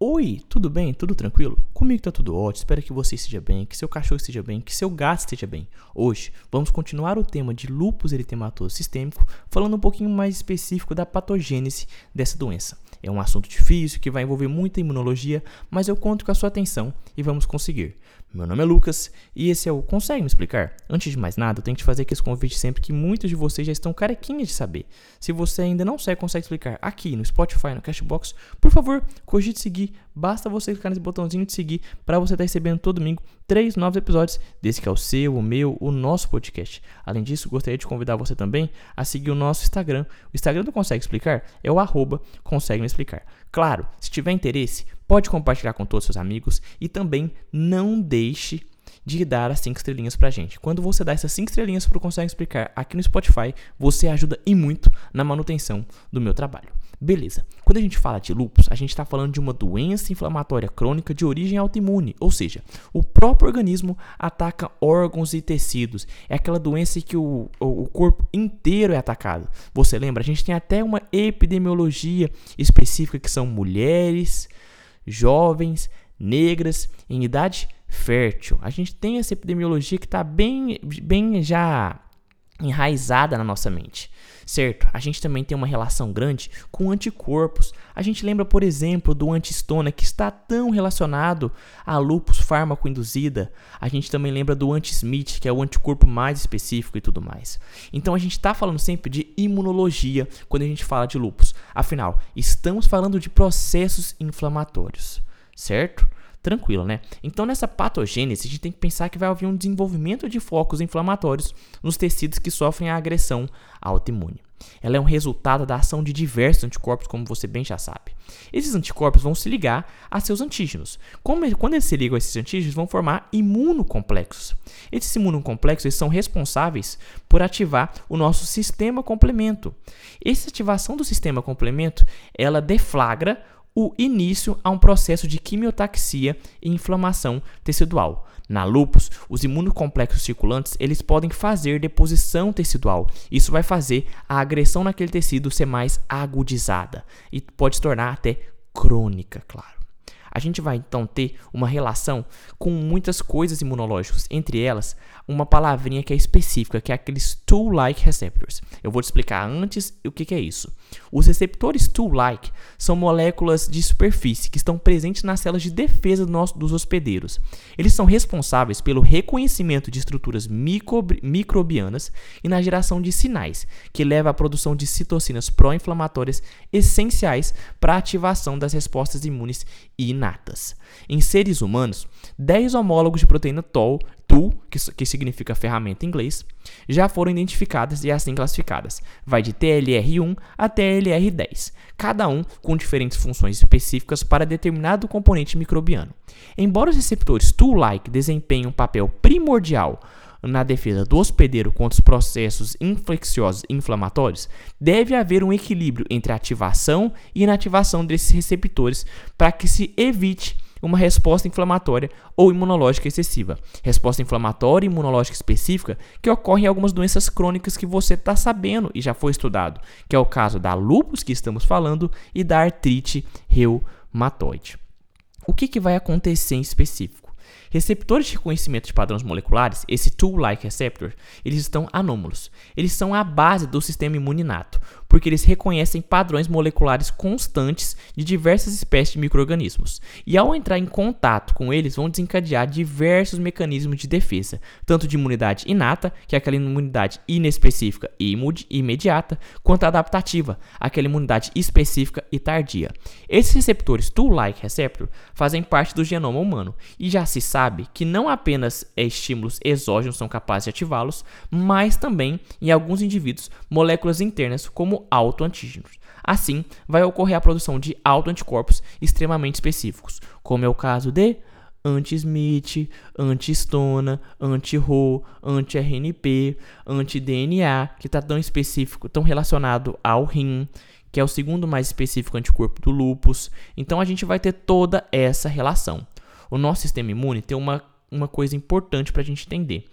Oi, tudo bem? Tudo tranquilo? Comigo tá tudo ótimo, espero que você esteja bem, que seu cachorro esteja bem, que seu gato esteja bem. Hoje vamos continuar o tema de lúpus eritematoso sistêmico, falando um pouquinho mais específico da patogênese dessa doença. É um assunto difícil que vai envolver muita imunologia, mas eu conto com a sua atenção e vamos conseguir. Meu nome é Lucas e esse é o Consegue Me Explicar? Antes de mais nada, eu tenho que te fazer aqui esse convite sempre que muitos de vocês já estão carequinhas de saber. Se você ainda não sabe Consegue Explicar aqui no Spotify, no Cashbox, por favor, cogite seguir. Basta você clicar nesse botãozinho de seguir para você estar recebendo todo domingo três novos episódios desse que é o seu, o meu, o nosso podcast. Além disso, gostaria de convidar você também a seguir o nosso Instagram. O Instagram do Consegue Explicar é o arroba Consegue Me Explicar. Claro, se tiver interesse, pode compartilhar com todos os seus amigos e também não deixe de dar as 5 estrelinhas pra gente. Quando você dá essas 5 estrelinhas pro Consegue Explicar aqui no Spotify, você ajuda e muito na manutenção do meu trabalho. Beleza. Quando a gente fala de lúpus, a gente está falando de uma doença inflamatória crônica de origem autoimune, ou seja, o próprio organismo ataca órgãos e tecidos. É aquela doença que o, o corpo inteiro é atacado. Você lembra? A gente tem até uma epidemiologia específica que são mulheres, jovens, negras, em idade fértil. A gente tem essa epidemiologia que está bem, bem já enraizada na nossa mente, certo? A gente também tem uma relação grande com anticorpos. A gente lembra, por exemplo, do antistona que está tão relacionado a lupus fármaco induzida. A gente também lembra do anti-Smith, que é o anticorpo mais específico e tudo mais. Então a gente está falando sempre de imunologia quando a gente fala de lupus. Afinal, estamos falando de processos inflamatórios, certo? Tranquilo, né? Então, nessa patogênese, a gente tem que pensar que vai haver um desenvolvimento de focos inflamatórios nos tecidos que sofrem a agressão autoimune. Ela é um resultado da ação de diversos anticorpos, como você bem já sabe. Esses anticorpos vão se ligar a seus antígenos. Como, quando eles se ligam a esses antígenos, vão formar imunocomplexos. Esses imunocomplexos são responsáveis por ativar o nosso sistema complemento. Essa ativação do sistema complemento, ela deflagra o início a um processo de quimiotaxia e inflamação tecidual. Na lupus, os imunocomplexos circulantes eles podem fazer deposição tecidual. Isso vai fazer a agressão naquele tecido ser mais agudizada e pode se tornar até crônica, claro. A gente vai então ter uma relação com muitas coisas imunológicas, entre elas uma palavrinha que é específica, que é aqueles tool-like receptors. Eu vou te explicar antes o que, que é isso. Os receptores tool-like são moléculas de superfície que estão presentes nas células de defesa do nosso, dos hospedeiros. Eles são responsáveis pelo reconhecimento de estruturas micro, microbianas e na geração de sinais, que leva à produção de citocinas pró-inflamatórias essenciais para a ativação das respostas imunes inatas. Em seres humanos, 10 homólogos de proteína TOL tool, que, que significa ferramenta em inglês, já foram identificadas e assim classificadas. Vai de TLR1 a TLR10, cada um com diferentes funções específicas para determinado componente microbiano. Embora os receptores tool-like desempenhem um papel primordial na defesa do hospedeiro contra os processos infecciosos e inflamatórios, deve haver um equilíbrio entre ativação e inativação desses receptores para que se evite uma resposta inflamatória ou imunológica excessiva. Resposta inflamatória e imunológica específica que ocorre em algumas doenças crônicas que você está sabendo e já foi estudado, que é o caso da lúpus que estamos falando e da artrite reumatoide. O que, que vai acontecer em específico? Receptores de reconhecimento de padrões moleculares, esse tool-like receptor, eles estão anômalos. Eles são a base do sistema imune inato, porque eles reconhecem padrões moleculares constantes de diversas espécies de microrganismos. E ao entrar em contato com eles, vão desencadear diversos mecanismos de defesa, tanto de imunidade inata, que é aquela imunidade inespecífica e imediata, quanto adaptativa, aquela imunidade específica e tardia. Esses receptores tool-like receptor fazem parte do genoma humano e já se sabe sabe que não apenas estímulos exógenos são capazes de ativá-los, mas também, em alguns indivíduos, moléculas internas como autoantígenos. Assim, vai ocorrer a produção de autoanticorpos extremamente específicos, como é o caso de anti-Smith, anti-Stona, anti-Ro, anti-RNP, anti-DNA, que está tão específico, tão relacionado ao rim, que é o segundo mais específico anticorpo do lupus. Então a gente vai ter toda essa relação o nosso sistema imune tem uma, uma coisa importante para a gente entender.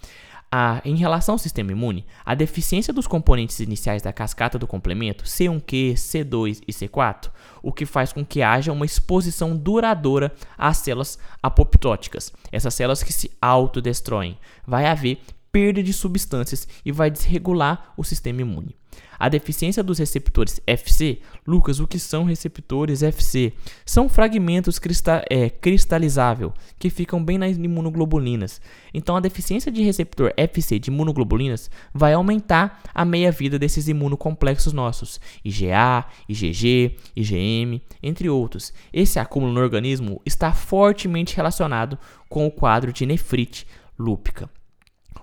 em relação ao sistema imune, a deficiência dos componentes iniciais da cascata do complemento, C1Q, C2 e C4, o que faz com que haja uma exposição duradoura às células apoptóticas, essas células que se autodestroem. Vai haver perda de substâncias e vai desregular o sistema imune. A deficiência dos receptores FC, Lucas, o que são receptores FC? São fragmentos cristal, é, cristalizável que ficam bem nas imunoglobulinas. Então, a deficiência de receptor FC de imunoglobulinas vai aumentar a meia-vida desses imunocomplexos nossos, IgA, IgG, IgM, entre outros. Esse acúmulo no organismo está fortemente relacionado com o quadro de nefrite lúpica.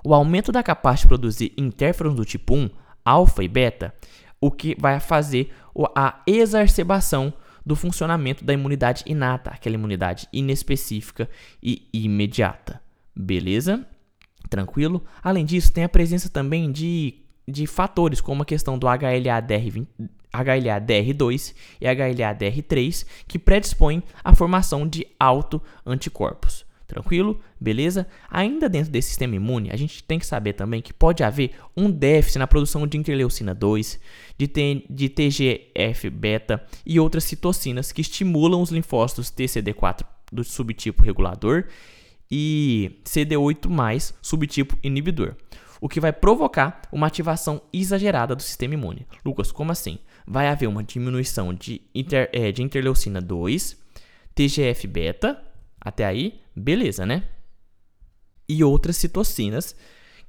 O aumento da capacidade de produzir interferons do tipo 1 alfa e beta, o que vai fazer a exacerbação do funcionamento da imunidade inata, aquela imunidade inespecífica e imediata. Beleza? Tranquilo? Além disso, tem a presença também de, de fatores como a questão do HLA-DR, HLA-DR2 e HLA-DR3 que predispõem à formação de autoanticorpos. Tranquilo? Beleza? Ainda dentro desse sistema imune, a gente tem que saber também que pode haver um déficit na produção de interleucina 2, de, de TGF-beta e outras citocinas que estimulam os linfócitos TCD4 do subtipo regulador e CD8+, subtipo inibidor, o que vai provocar uma ativação exagerada do sistema imune. Lucas, como assim? Vai haver uma diminuição de, inter, é, de interleucina 2, TGF-beta, até aí, beleza, né? E outras citocinas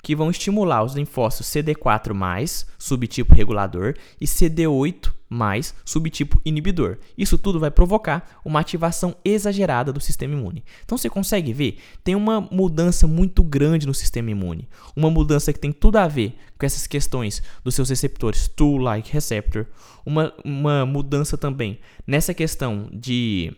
que vão estimular os linfócitos CD4+, subtipo regulador, e CD8+, subtipo inibidor. Isso tudo vai provocar uma ativação exagerada do sistema imune. Então você consegue ver, tem uma mudança muito grande no sistema imune. Uma mudança que tem tudo a ver com essas questões dos seus receptores Tool-like receptor. Uma, uma mudança também nessa questão de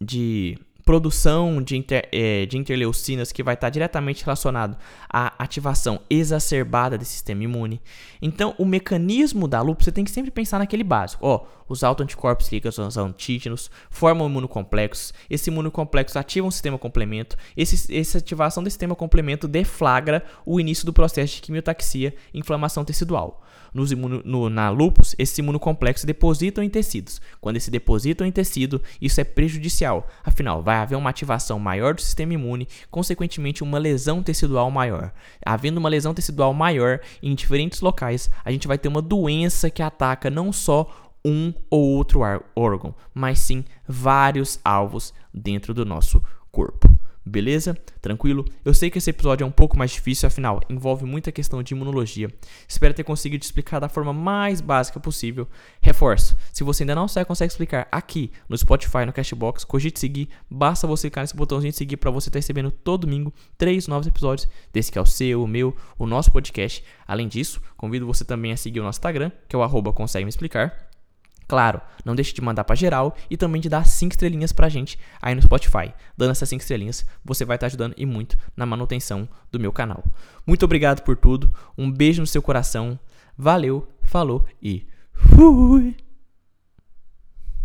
de produção de, inter, é, de interleucinas que vai estar diretamente relacionado à ativação exacerbada desse sistema imune. Então, o mecanismo da lúpus, você tem que sempre pensar naquele básico. Ó, os autoanticorpos ligam aos antígenos, formam imunocomplexos, esse imunocomplexo ativa um sistema complemento, esse, essa ativação desse sistema complemento deflagra o início do processo de quimiotaxia e inflamação tecidual nos imuno, no, na lupus, esse imunocomplexo depositam em tecidos. Quando esse depositam em tecido, isso é prejudicial. Afinal, vai haver uma ativação maior do sistema imune, consequentemente uma lesão tecidual maior. Havendo uma lesão tecidual maior em diferentes locais, a gente vai ter uma doença que ataca não só um ou outro órgão, mas sim vários alvos dentro do nosso corpo. Beleza? Tranquilo? Eu sei que esse episódio é um pouco mais difícil, afinal, envolve muita questão de imunologia. Espero ter conseguido explicar da forma mais básica possível. Reforço, se você ainda não sabe, consegue explicar aqui no Spotify, no Cashbox, cogite seguir, basta você clicar nesse botãozinho de seguir para você estar recebendo todo domingo três novos episódios desse que é o seu, o meu, o nosso podcast. Além disso, convido você também a seguir o nosso Instagram, que é o arroba consegue me explicar. Claro, não deixe de mandar para geral e também de dar 5 estrelinhas pra gente aí no Spotify. Dando essas 5 estrelinhas, você vai estar tá ajudando e muito na manutenção do meu canal. Muito obrigado por tudo, um beijo no seu coração, valeu, falou e fui!